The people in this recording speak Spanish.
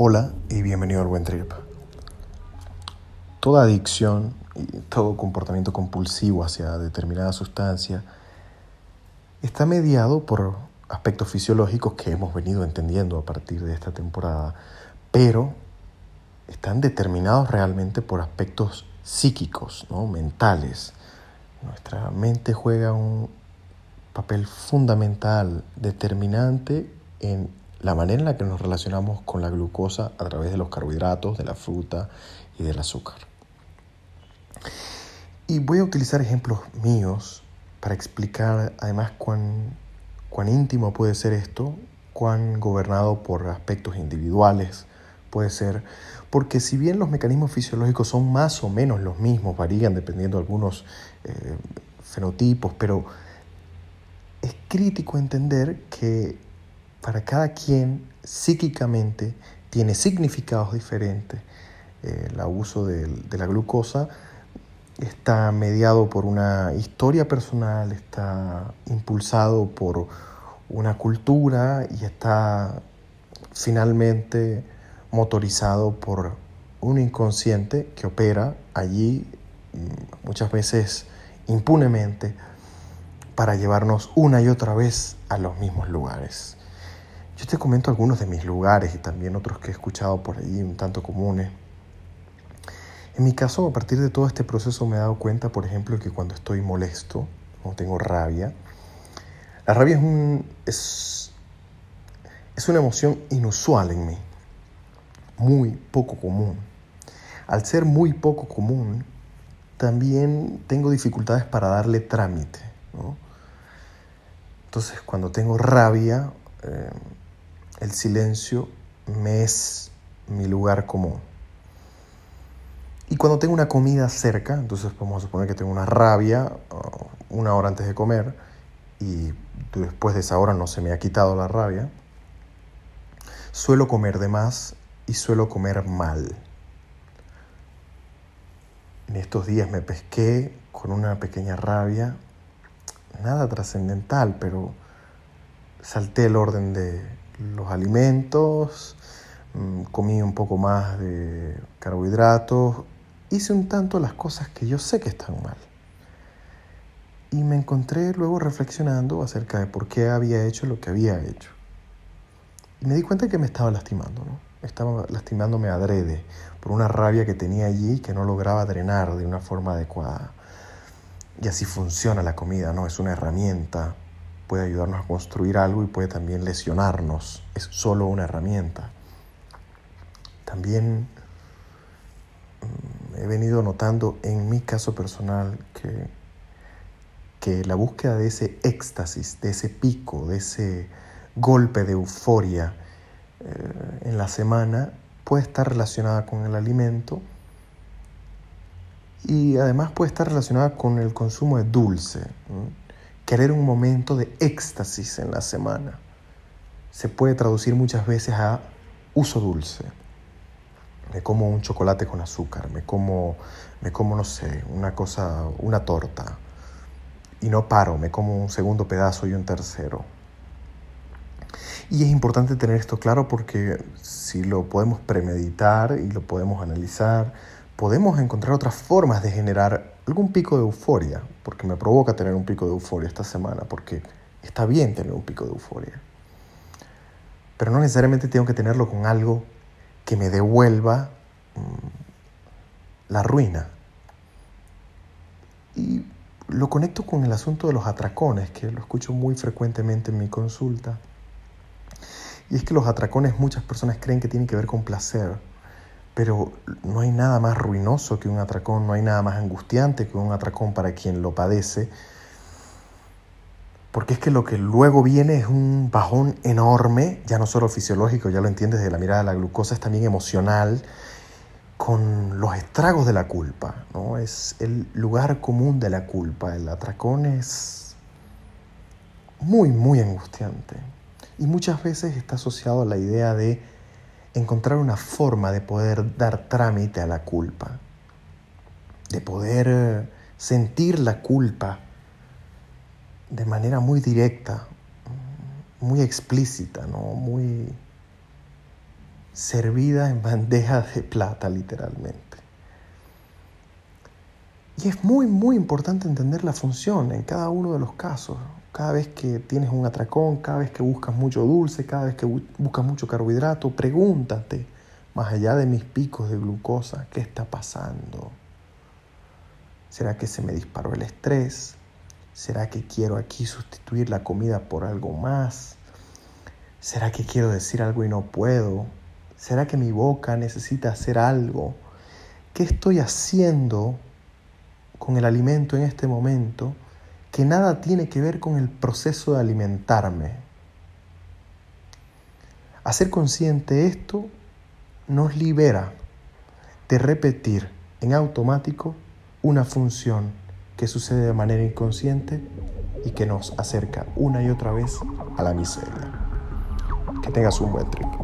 Hola y bienvenido al Buen Trip. Toda adicción y todo comportamiento compulsivo hacia determinada sustancia está mediado por aspectos fisiológicos que hemos venido entendiendo a partir de esta temporada, pero están determinados realmente por aspectos psíquicos, ¿no? mentales. Nuestra mente juega un papel fundamental, determinante en la manera en la que nos relacionamos con la glucosa a través de los carbohidratos, de la fruta y del azúcar. Y voy a utilizar ejemplos míos para explicar además cuán, cuán íntimo puede ser esto, cuán gobernado por aspectos individuales puede ser, porque si bien los mecanismos fisiológicos son más o menos los mismos, varían dependiendo de algunos eh, fenotipos, pero es crítico entender que para cada quien psíquicamente tiene significados diferentes. el abuso de, la glucosa está mediado por una historia personal, está impulsado por una cultura y está finalmente motorizado por un inconsciente que opera allí mm, muchas veces impunemente para llevarnos una y otra vez a los mismos lugares. Te comento algunos de mis lugares y también otros que he escuchado por ahí un tanto comunes. En mi caso, a partir de todo este proceso me he dado cuenta, por ejemplo, que cuando estoy molesto o tengo rabia, la rabia es, un, es, es una emoción inusual en mí, muy poco común. Al ser muy poco común, también tengo dificultades para darle trámite. Entonces, cuando tengo rabia, eh, el silencio me es mi lugar común. Y cuando tengo una comida cerca, entonces vamos a suponer que tengo una rabia uh, una hora antes de comer y después de esa hora no se me ha quitado la rabia, suelo comer de más y suelo comer mal. En estos días me pesqué con una pequeña rabia, nada trascendental, pero salté el orden de los alimentos, mm, comí un poco más de carbohidratos, hice un tanto las cosas que yo sé que están mal. Y me encontré luego reflexionando acerca de por qué había hecho lo que había hecho. Y me di cuenta que me estaba lastimando, ¿no? Estaba lastimándome adrede por una rabia que tenía allí que no lograba drenar de una forma adecuada. Y así funciona la comida, ¿no? Es una herramienta puede ayudarnos a construir algo y puede también lesionarnos. Es solo una herramienta. También mm, he venido notando en mi caso personal que, que la búsqueda de ese éxtasis, de ese pico, de ese golpe de euforia eh, en la semana puede estar relacionada con el alimento y además puede estar relacionada con el consumo de dulce querer un momento de éxtasis en la semana. Se puede traducir muchas veces a uso dulce. Me como un chocolate con azúcar, me como, me como, no sé, una cosa, una torta. Y no paro, me como un segundo pedazo y un tercero. Y es importante tener esto claro porque si lo podemos premeditar y lo podemos analizar, podemos encontrar otras formas de generar algún pico de euforia, porque me provoca tener un pico de euforia esta semana, porque está bien tener un pico de euforia. Pero no necesariamente tengo que tenerlo con algo que me devuelva mm, la ruina. Y lo conecto con el asunto de los atracones, que lo escucho muy frecuentemente en mi consulta. Y es que los atracones muchas personas creen que tienen que ver con placer pero no hay nada más ruinoso que un atracón, no hay nada más angustiante que un atracón para quien lo padece, porque es que lo que luego viene es un bajón enorme, ya no solo fisiológico, ya lo entiendes de la mirada de la glucosa, es también emocional, con los estragos de la culpa, ¿no? Es el lugar común de la culpa, el atracón es muy, muy angustiante. Y muchas veces está asociado a la idea de encontrar una forma de poder dar trámite a la culpa, de poder eh, sentir la culpa de manera muy directa, muy explícita, ¿no? muy servida en bandeja de plata literalmente. Y es muy, muy importante entender la función en cada uno de los casos. Cada vez que tienes un atracón, cada vez que buscas mucho dulce, cada vez que buscas mucho carbohidrato, pregúntate, más allá de mis picos de glucosa, ¿qué está pasando? ¿Será que se me disparó el estrés? ¿Será que quiero aquí sustituir la comida por algo más? ¿Será que quiero decir algo y no puedo? ¿Será que mi boca necesita hacer algo? ¿Qué estoy haciendo con el alimento en este momento que nada tiene que ver con el proceso de alimentarme? Hacer consciente esto nos libera de repetir en automático una función que sucede de manera inconsciente y que nos acerca una y otra vez a la miseria. Que tengas un buen trip.